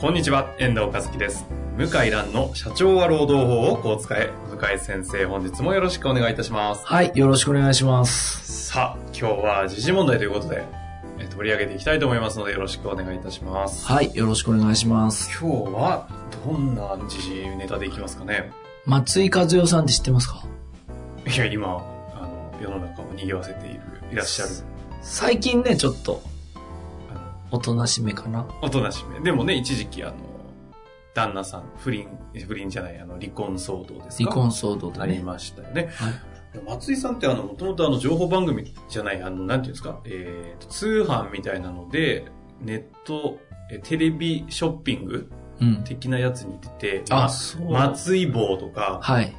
こんにちは、遠藤和樹です。向井蘭の社長は労働法をこう使え。向井先生、本日もよろしくお願いいたします。はい、よろしくお願いします。さあ、今日は時事問題ということで、え取り上げていきたいと思いますので、よろしくお願いいたします。はい、よろしくお願いします。今日は、どんな時事ネタでいきますかね？松井和代さんって知ってますか？いや、今、あの、世の中を賑わせている、いらっしゃる、最近ね、ちょっと、おとなしめかな。おとなしめ。でもね、一時期、あの、旦那さん、不倫、不倫じゃない、あの、離婚騒動ですか？離婚騒動でね。ありましたよね。はい松井さんってあの、もともとあの、情報番組じゃない、あの、なんていうんですか、えーと、通販みたいなので、ネット、えテレビショッピング？うん。的なやつに出て、あ、まそう。松井棒とか、はい。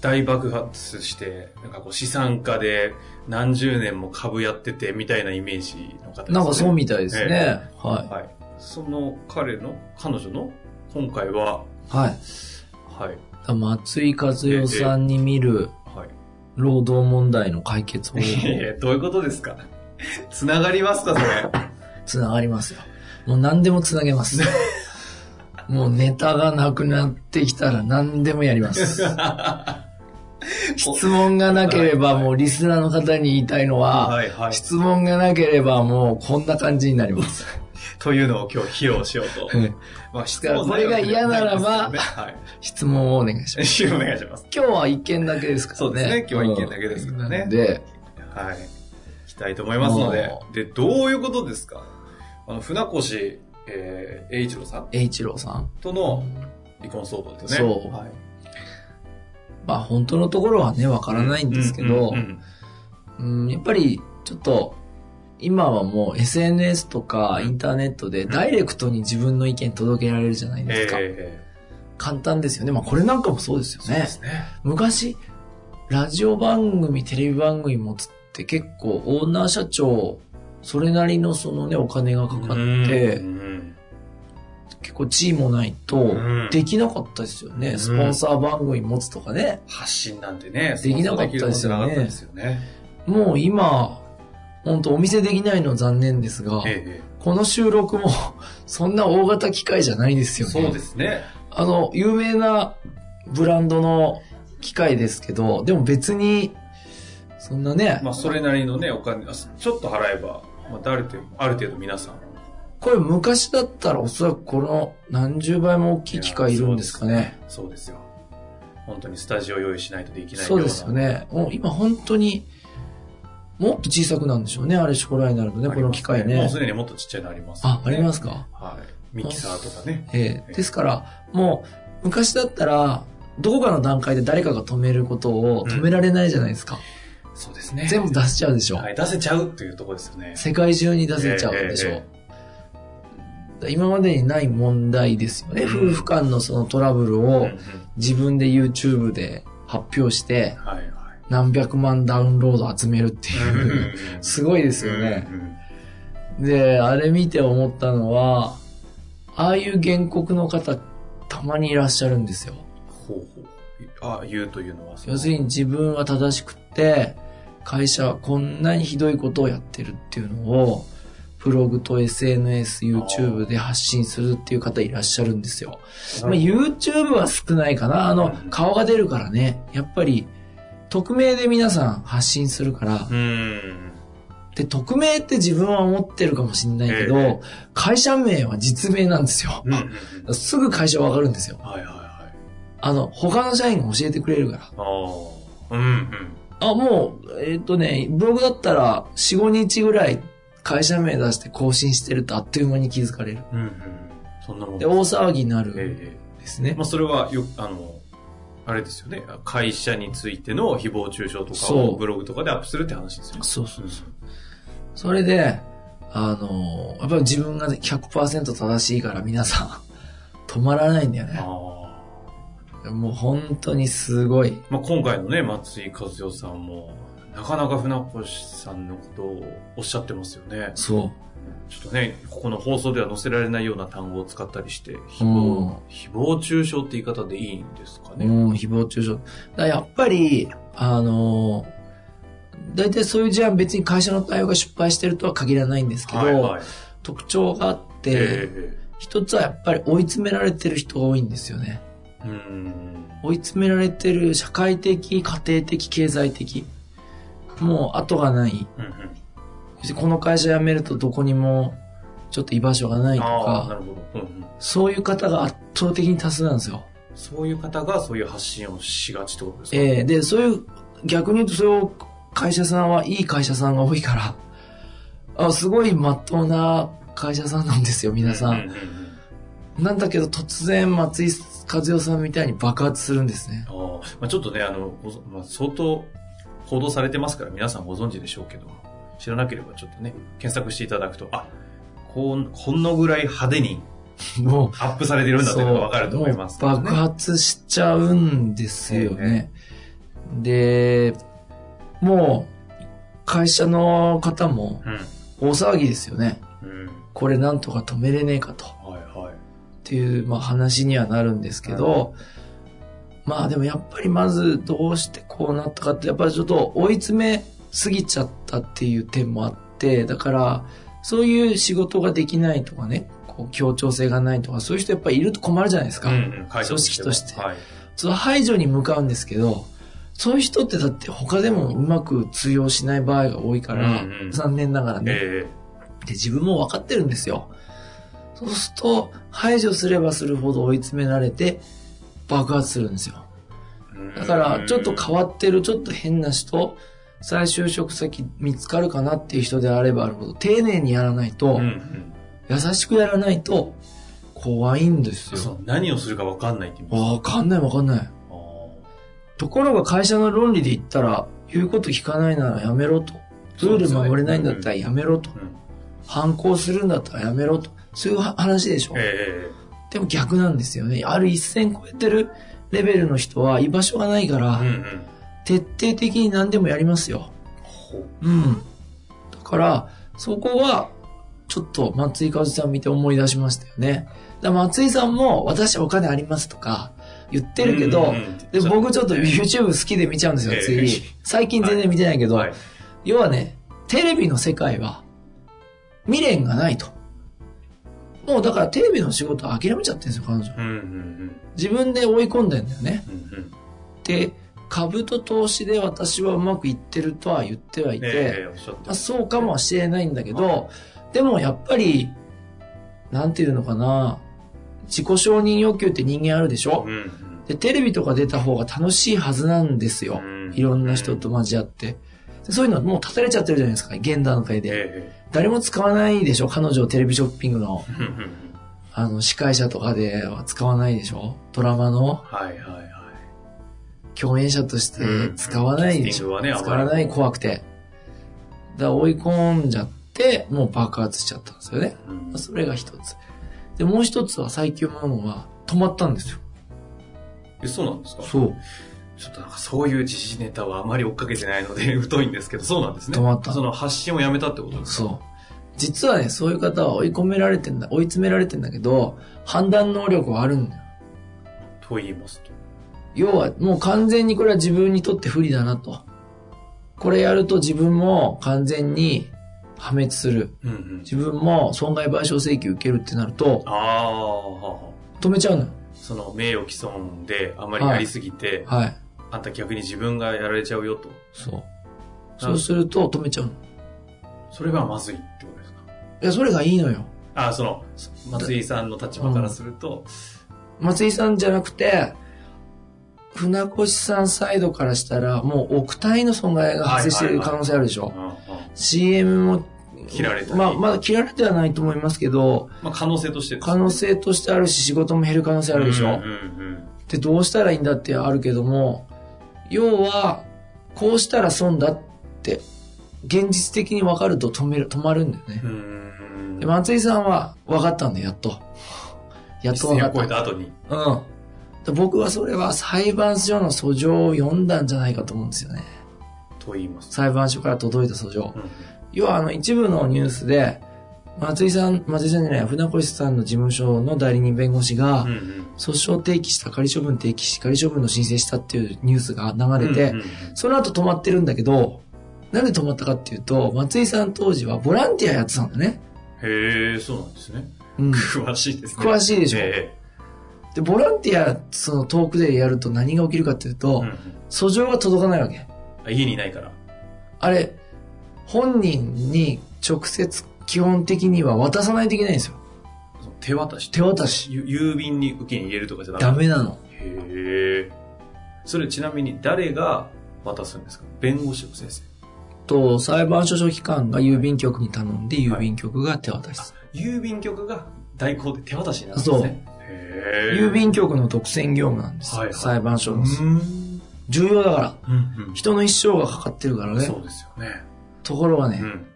大爆発して、なんかこう資産家で何十年も株やっててみたいなイメージの方ですね。なんかそうみたいですね。えははい。その彼の、彼女の、今回は、い。はい。はい。松井和代さんに見るはい。労働問題の解決方法、いやどういうことですか？つながりますか、それ？つながりますよ。もう何でもつなげます。もうネタがなくなってきたら何でもやります。質問がなければもうリスナーの方に言いたいのは、はいはい。質問がなければもうこんな感じになります。というのを今日披露しようと。まあ、質問これが嫌ならばね、はい。質問をお願いします。お願いします。今日は一件だけですからね。そうですね今日は一件だけですからねうんで、はい。行きたいと思いますのでも。で、どういうことですか？あの、船越、えー、栄一郎さん栄一郎さん。との離婚騒動ですよね。そうはい。まあ本当のところはね、わからないんですけどうん、やっぱりちょっと、今はもう SNS とかインターネットでダイレクトに自分の意見届けられるじゃないうんですか。え簡単ですよね。まあこれなんかもそうですよねね。昔、ラジオ番組、テレビ番組持つって結構オーナー社長、それなりのそのね、お金がかかってう、ん結構地位もないとうん、できなかったですよね。んスポンサー番組持つとかね。発信なんてね、できなかったですよねよね。もう今、本当お見せできないのは残念ですが、ええこの収録も そんな大型機械じゃないですよね。そうですね。あの、有名なブランドの機械ですけど、でも別に、そんなね、まあ、それなりのね、お金、あちょっと払えば、まあ、ある程度、ある程度皆さん。これ昔だったらおそらくこの何十倍も大きい機械いるんですかね。そうですよ。本当にスタジオ用意しないとできないような。そうですよ。ね。もう今本当に、もっと小さくなるんでしょうね。あれ、ショコラになるとね、この機械ねもうす。でにもっとちっちゃいのあります、あ、ありますか？はい。ミキサーとかね。ええですから、もう、昔だったら、どこかの段階で誰かが止めることを止められないじゃないですか。そうですね。全部出しちゃうでしょ。はい、出せちゃうっていうところですよね。世界中に出せちゃうでしょ。え今までにない問題ですよね。うん夫婦間のそのトラブルを自分で YouTube で発表して。何百万ダウンロード集めるっていう。すごいですよね。うんで、あれ見て思ったのは、ああいう原告の方、たまにいらっしゃるんですよ。ほうほう。あ、言うというのは要するに自分は正しくって、会社はこんなにひどいことをやってるっていうのを、ブログと SNS、YouTube で発信するっていう方いらっしゃるんですよ。まあ、YouTube は少ないかな。あのうん、顔が出るからね。やっぱり、匿名で皆さん発信するからう、ん。で、匿名って自分は思ってるかもしれないけど、ええ会社名は実名なんですよ。うんすぐ会社わかるんですよ。はいはいはい。あの、他の社員が教えてくれるから。ああ。うんうん。あ、もう、えっ、とね、ブログだったら4、5日ぐらい会社名出して更新してるとあっという間に気づかれる。うんうん。そんなもんで、大騒ぎになるですねえ。まあ、それはよ、あの、あれですよね。会社についての誹謗中傷とかをブログとかでアップするって話ですよね。そうそうそう。それで、あの、やっぱり自分が100%正しいから皆さん、止まらないんだよね。あもう本当にすごい。まあ、今回のね、松井和代さんも、なかなか船越さんのことをおっしゃってますよね。そう。ちょっとね、ここの放送では載せられないような単語を使ったりして、誹うん謗、誹謗中傷って言い方でいいんですかね。うん、誹謗中傷。だやっぱり、あの、大体そういう事案別に会社の対応が失敗してるとは限らないんですけど、はいはい。特徴があって、え一つはやっぱり追い詰められてる人が多いんですよね。えうん。追い詰められてる社会的、家庭的、経済的。もう後がない。うんうんそしてこの会社辞めるとどこにもちょっと居場所がないとか、るほど、うんうん。そういう方が圧倒的に多数なんですよ。そういう方がそういう発信をしがちってことですか？ええで、そういう、逆に言うとそういう会社さんはいい会社さんが多いから、あすごい真っ当な会社さんなんですよ、皆さん。なんだけど突然松井和代さんみたいに爆発するんですね。あーまあ、ちょっとね、あの、まあ、相当報道されてますから皆さんご存知でしょうけど、知らなければちょっとね、検索していただくと、あ、こん、このぐらい派手にもう、アップされてるんだというのがわかると思います、もう爆発しちゃうんですよね。で、もう、会社の方もうん。大騒ぎですよね。うん。これなんとか止めれねえかと。はいはい。っていう、まあ、話にはなるんですけど、まあでもやっぱりまずどうしてこうなったかって、やっぱりちょっと追い詰めすぎちゃったっていう点もあって、だから、そういう仕事ができないとかね、こう協調性がないとか、そういう人やっぱりいると困るじゃないですか。うんうん、組織としてはい。その排除に向かうんですけど、そういう人ってだって他でもうまく通用しない場合が多いから、うんうん残念ながらね。えで、自分も分かってるんですよ。そうすると、排除すればするほど追い詰められて、爆発するんですよ。えだから、ちょっと変わってる、ちょっと変な人、再就職先見つかるかなっていう人であればあるほど、丁寧にやらないと、うんうん。優しくやらないと、怖いんですよ。何をするかわかんないってわかんないわかんない。あところが会社の論理で言ったら、言うこと聞かないならやめろと。ルール守れないんだったらやめろと。ーうん。反抗するんだったらやめろと。そういう話でしょ。えでも逆なんですよね。ある一線超えてるレベルの人は居場所がないから、えうんうん。徹底的に何でもやりますよ。ほうん。だから、そこは、ちょっと松井和さん見て思い出しましたよね。だ松井さんも、私はお金ありますとか言ってるけど、うんうんうんで僕ちょっと YouTube 好きで見ちゃうんですよ、ええ次。最近全然見てないけど、はい。要はね、テレビの世界は未練がないと。もうだからテレビの仕事は諦めちゃってるんですよ、彼女。うんうん自分で追い込んでんだよね。うん。うんうん。で、株と投資で私はうまくいってるとは言ってはいて、ええおっしゃってまあ、そうかもしれないんだけど、でもやっぱり、なんていうのかな、自己承認欲求って人間あるでしょ、うんうん。で、テレビとか出た方が楽しいはずなんですよ。うんいろんな人と交わって。でそういうのもう立たれちゃってるじゃないですか、現段階で。え誰も使わないでしょ？彼女をテレビショッピングの、あの、司会者とかでは使わないでしょ？ドラマのはいはいはい。共演者として使わないでしょ、うんね使わない怖くて。だから追い込んじゃって、もう爆発しちゃったんですよね。うんそれが一つ。で、もう一つは最強なのは止まったんですよ。えそうなんですか？そう。ちょっとなんかそういう時事ネタはあまり追っかけてないので 疎いんですけど、そうなんですね。止まったその発信をやめたってことですか？そう。実はね、そういう方は追い込められてんだ、追い詰められてんだけど、判断能力はあるんだよ。と言いますと？要は、もう完全にこれは自分にとって不利だなと。これやると自分も完全に破滅する。うんうん。自分も損害賠償請求受けるってなると、ああ、はは止めちゃうのよ。その名誉毀損であまりやりすぎて、はい。あんた逆に自分がやられちゃうよと。そう。そうすると止めちゃうの。それがまずいってことですか？いや、それがいいのよ。ああ、その、松井さんの立場からすると、松井さんじゃなくて、船越さんサイドからしたら、もう億単位の損害が発生している可能性あるでしょ。CM も、切られたりまあ、まだ切られてはないと思いますけど、まあ可能性としてです可能性としてあるし、仕事も減る可能性あるでしょ。で、どうしたらいいんだってあるけども、要は、こうしたら損だって現実的に分かると止める、止まるんだよねう。ん。で、松井さんは分かったんだよ、やっと。やっと分かった。た後に。うん。で僕はそれは裁判所の訴状を読んだんじゃないかと思うんですよね。と言います。裁判所から届いた訴状。うん要はあの一部のニュースで、松井さん、松井さんじゃない、船越さんの事務所の代理人弁護士がうん、うん訴訟提起した、仮処分提起し、仮処分の申請したっていうニュースが流れて、うんうんその後止まってるんだけど、なんで止まったかっていうと、松井さん当時はボランティアやってたんだね。へえ、そうなんですね。うん。詳しいですね。詳しいでしょえで、ボランティア、その遠くでやると何が起きるかっていうえと、うんうん訴状が届かないわけ。あ家にいないから。あれ、本人に直接基本的には渡さないといけないんですよ。手渡し？手渡し。ゆ郵便に受けに入れるとかじゃ。ダメなの。へえ。それちなみに誰が渡すんですか？弁護士の先生。と、裁判所書記官が郵便局に頼んで、郵便局が手渡しす郵便局が代行で手渡しになるんですね。へる。え。郵便局の独占業務なんですよ。はいはい裁判所の。うん。重要だから。うんうん。人の一生がかかってるからね。そうですよね。ところがね、うん。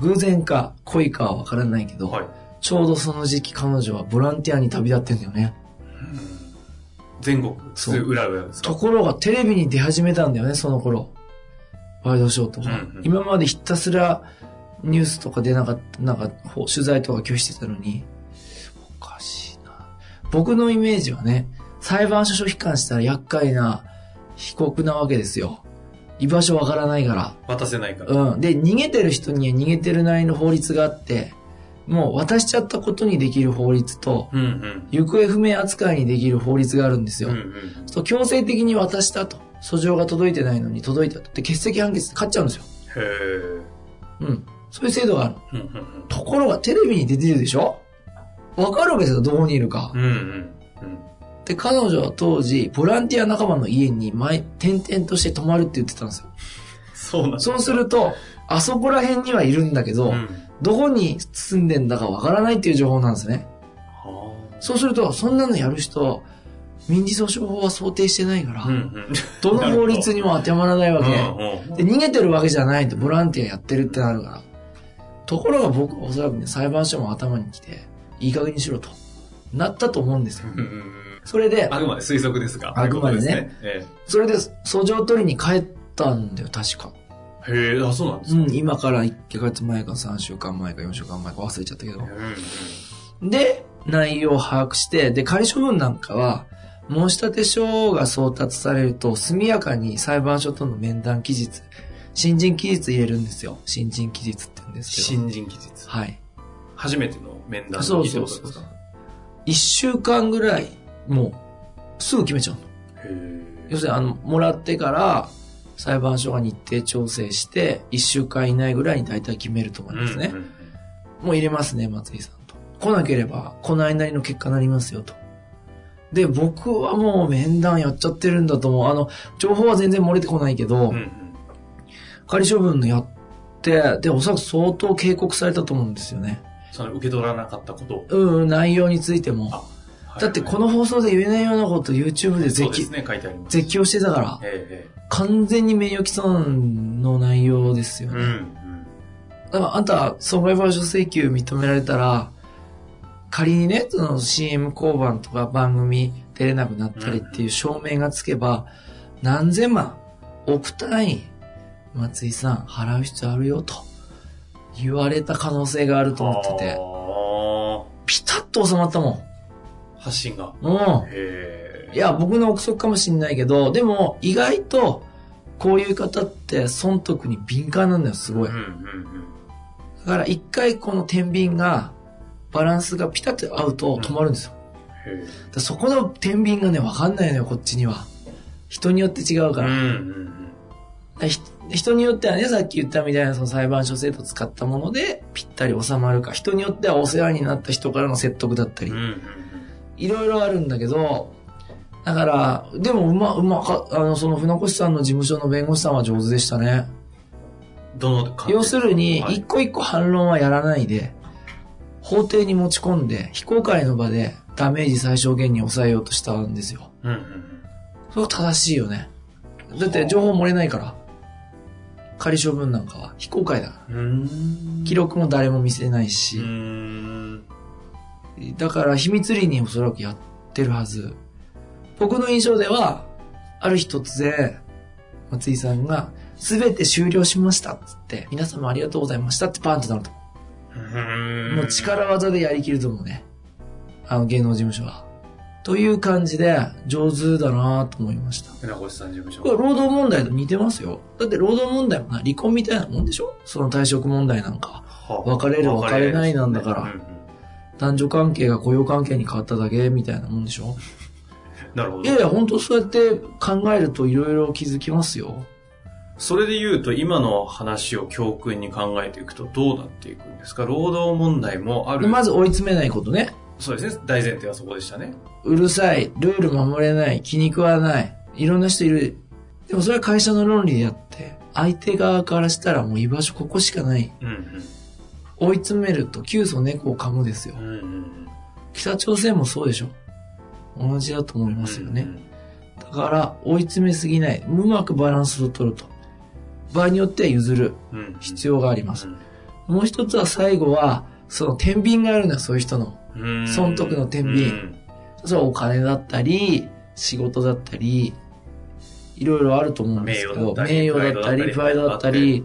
偶然か恋かはわからないけど、はい。ちょうどその時期彼女はボランティアに旅立ってんだよね。全国、そう裏裏ですか？ところがテレビに出始めたんだよね、その頃。ワイドショーとか。うんうん今までひたすらニュースとか出なかった、なんか取材とか拒否してたのに、おかしいな。僕のイメージはね、裁判所書記官したら厄介な被告なわけですよ。居場所わからないから。渡せないから。うん。で、逃げてる人には逃げてるなりの法律があって、もう渡しちゃったことにできる法律と、うんうん。行方不明扱いにできる法律があるんですよ。うんうん。そう強制的に渡したと。訴状が届いてないのに届いたと。で、欠席判決で勝っちゃうんですよ。へえ。うん。そういう制度がある。うんうんところがテレビに出てるでしょ？わかるわけですよ、どこにいるかうんうん。で、彼女は当時、ボランティア仲間の家に前、転々として泊まるって言ってたんですよ。そうなんだ。そうすると、あそこら辺にはいるんだけど、うん。どこに住んでんだかわからないっていう情報なんですね。はそうすると、そんなのやる人、民事訴訟法は想定してないから、あ。うんうん。どの法律にも当てはまらないわけ。うんうんで、逃げてるわけじゃないと、ボランティアやってるってなるから。ところが僕はおそらくね、裁判所も頭に来て、いい加減にしろと。なったと思うんですよ。うんうんそれで、あくまで推測ですが。あくまでねということですね。それで、訴状取りに帰ったんだよ、確か。ええへえ、あ、そうなんですか。うん、今から1ヶ月前か3週間前か4週間前か忘れちゃったけど。うんで、内容を把握して、で、仮処分なんかは、申立書が送達されると、速やかに裁判所との面談期日、新人期日入れるんですよ。新人期日って言うんですけど。新人期日。はい。初めての面談の日ってそうそうそうことですか。一週間ぐらい、もう、すぐ決めちゃうの。へ要するに、あの、もらってから、裁判所が日程調整して、一週間以内ぐらいに大体決めると思いますね。うんうんもう入れますね、松井さんと。来なければ、来ないなりの結果になりますよ、と。で、僕はもう面談やっちゃってるんだと思う。あの、情報は全然漏れてこないけど、うんうん仮処分のやって、で、おそらく相当警告されたと思うんですよね。その受け取らなかったことうん内容についても。はい。だってこの放送で言えないようなこと YouTube で絶叫ね。絶叫してたから、ええ完全に名誉毀損の内容ですよね。ええうん。だからあんた、損害賠償請求認められたら、仮にね、その CM 交番とか番組出れなくなったりっていう証明がつけば、何千万、億単位、松井さん払う必要あるよと言われた可能性があると思ってて、あピタッと収まったもー発信が。ん。うん。へえ。いや、僕の憶測かもしんないけど、でも意外と、こういう方って損得に敏感なんだよ、すごい。うんうんうん。だから一回この天秤が、バランスがピタッと合うと止まるんですよ。へえ。だからそこの天秤がね、わかんないのよ、こっちには。人によって違うから。うんうだん人によってはね、さっき言ったみたいなその裁判所制度を使ったものでぴったり収まるか、人によってはお世話になった人からの説得だったりうん、うんいろいろあるんだけど、だから、でもうま、うまか、あの、その船越さんの事務所の弁護士さんは上手でしたね。うん。どの要するに、はい一個一個反論はやらないで、法廷に持ち込んで、非公開の場でダメージ最小限に抑えようとしたんですよ。うんうんそれが正しいよね。だって情報漏れないから。仮処分なんかは非公開だから。うーん。記録も誰も見せないし、ん。だから秘密裏におそらくやってるはず。僕の印象では、ある日突然、松井さんが、すべて終了しましたっつって、皆様ありがとうございましたってパンってなると。もう力技でやりきると思うね。あの芸能事務所は。という感じで、上手だなと思いました。船越さん事務所。これ労働問題と似てますよ。だって労働問題もな、離婚みたいなもんでしょ？その退職問題なんか。は別れる別れないなんだから男女関係が雇用関係に変わっただけみたいなもんでしょ？なるほど。いやいや、本当そうやって考えるといろいろ気づきますよ。それで言うと、今の話を教訓に考えていくとどうなっていくんですか？労働問題もある。まず追い詰めないことね。そうですね。大前提はそこでしたね。うるさい、ルール守れない、気に食わない、いろんな人いる。でもそれは会社の論理であって、相手側からしたらもう居場所ここしかない。うん追い詰めると急須猫を噛むですようん。。うんうん北朝鮮もそうでしょ。同じだと思いますよね。だから追い詰めすぎない。うまくバランスを取ると。場合によっては譲るうんうん。必要があります。うんもう一つは最後は、その天秤があるのよ、そういう人の。うん損得の天秤うんそれはお金だったり、仕事だったり、いろいろあると思うんですけど、名誉だったり名誉だったり、プライドだったり、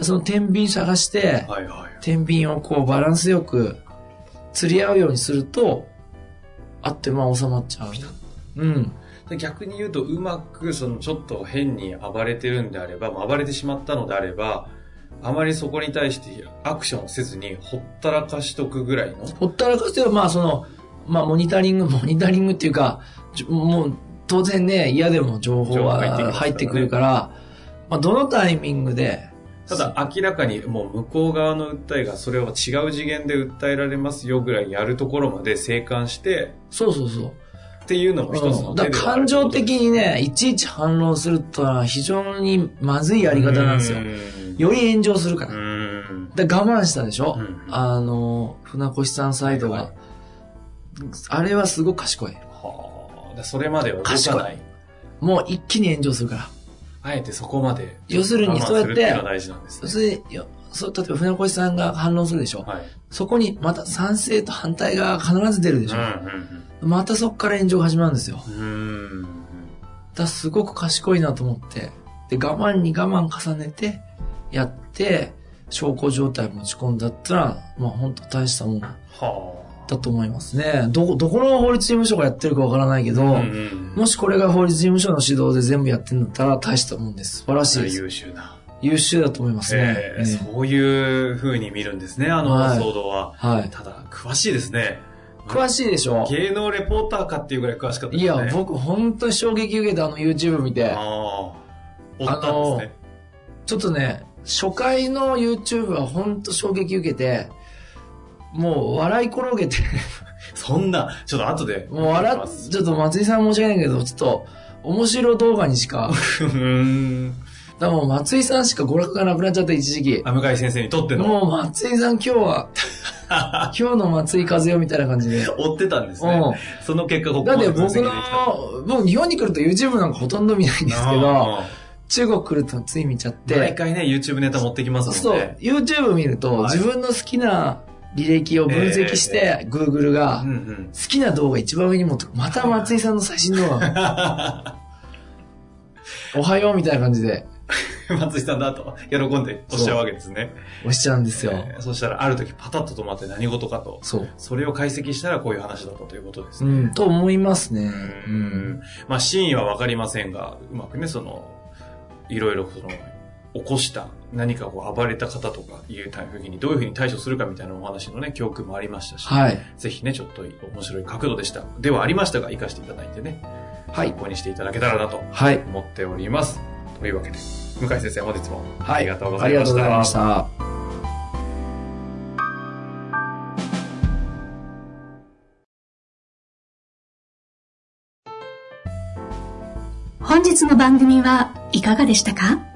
その天秤探して、はいはい。天秤をこうバランスよく釣り合うようにすると、あってまあ収まっちゃう。うん。逆に言うと、うまく、その、ちょっと変に暴れてるんであれば、まあ暴れてしまったのであれば、あまりそこに対してアクションをせずに、ほったらかしとくぐらいの。ほったらかしては、まあその、まあモニタリング、モニタリングっていうか、もう当然ね、嫌でも情報は入ってくるから、まあどのタイミングで、ただ明らかにもう向こう側の訴えがそれを違う次元で訴えられますよぐらいやるところまで静観してそうそうそう。っていうのも一つの手ではある感情的にね、いちいち反論するとは非常にまずいやり方なんですよ。より炎上するから。で我慢したでしょ、うんあの、船越さんサイドが。はいあれはすごく賢い。はあでそれまでは動かないもう一気に炎上するから。あえてそこまで。要するにそうやって我慢するっていうのが大事なんですね。そう、例えば船越さんが反論するでしょ、はい。そこにまた賛成と反対が必ず出るでしょ、うんまたそこから炎上が始まるんですよ。うんうんらすごく賢いなと思って。で、我慢に我慢重ねて、やって、証拠状態持ち込んだったら、まあ本当大したもんだはと思いますね。どこ、どこの法律事務所がやってるかわからないけど、あうんうんもしこれが法律事務所の指導で全部やってんだったら大したもんです。素晴らしいです。優秀な優秀だと思いますね。えーええそういう風に見るんですねあのはい騒動ははい。ただ詳しいですね詳しいでしょ芸能レポーターかっていうぐらい詳しかったですねいや、僕本当に衝撃受けたあの YouTube 見て。ああ。追ったんですね。ちょっとね、初回の YouTube は本当衝撃受けて、もう笑い転げて、そんな、ちょっと後で。もう笑っ、ちょっと松井さん申し訳ないけど、ちょっと面白動画にしか、うーん。だもう松井さんしか娯楽がなくなっちゃった一時期。あ、向井先生にとっての。もう松井さん今日は、今日の松井和代みたいな感じで。追ってたんですね。うその結果、こん。こだって僕の僕日本に来ると YouTube なんかほとんど見ないんですけど、あ中国来るとつい見ちゃっー毎て、回ね、YouTube ネタ持ってきますそうもんね。、YouTube 見るとはい自分の好きな履歴を分析して、Google がうんうん。好きな動画一番上に持ってまた松井さんの最新動画。おはようみたいな感じで松井さんだと喜んで押しちゃうわけですね。押しちゃうんですよ。えーそしたら、ある時パタッと止まって何事かと。そう。それを解析したらこういう話だったということですね。うん、と思いますね。う。ん。まあ、真意はわかりませんが、うまくね、その、いろいろその、起こした何かこう暴れた方とかいう時にどういうふうに対処するかみたいなお話のね、教訓もありましたし、はい。ぜひね、ちょっと面白い角度でした。ではありましたが、活かしていただいてね、はい参。考にしていただけたらなとはい。思っております。というわけで、向井先生、本日もはいありがとうござありがとういました。ございました。本日の番組はいかがでしたか？